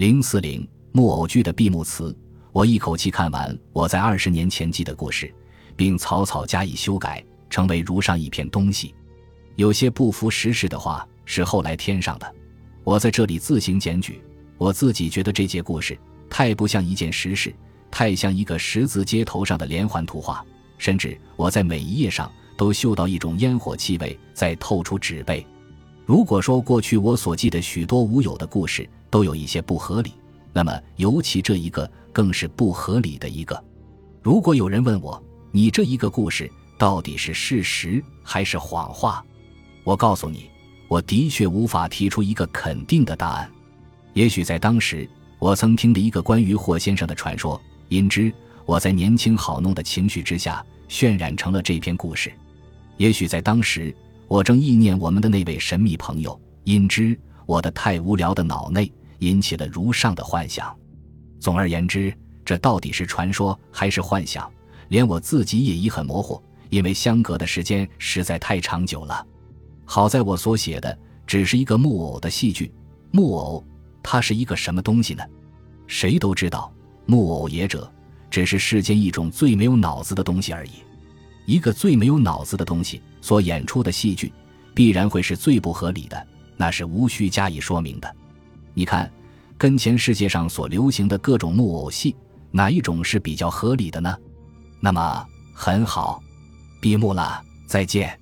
零四零木偶剧的闭幕词，我一口气看完我在二十年前记的故事，并草草加以修改，成为如上一篇东西。有些不符实事的话是后来添上的，我在这里自行检举。我自己觉得这节故事太不像一件实事，太像一个十字街头上的连环图画，甚至我在每一页上都嗅到一种烟火气味在透出纸背。如果说过去我所记的许多无有的故事都有一些不合理，那么尤其这一个更是不合理的一个。如果有人问我，你这一个故事到底是事实还是谎话？我告诉你，我的确无法提出一个肯定的答案。也许在当时，我曾听的一个关于霍先生的传说，因之我在年轻好弄的情绪之下渲染成了这篇故事。也许在当时，我正意念我们的那位神秘朋友，因之我的太无聊的脑内引起了如上的幻想。总而言之，这到底是传说还是幻想，连我自己也已很模糊，因为相隔的时间实在太长久了。好在我所写的只是一个木偶的戏剧，木偶它是一个什么东西呢？谁都知道，木偶也者只是世间一种最没有脑子的东西而已。一个最没有脑子的东西所演出的戏剧，必然会是最不合理的，那是无需加以说明的。你看，跟前世界上所流行的各种木偶戏，哪一种是比较合理的呢？那么很好，闭幕了，再见。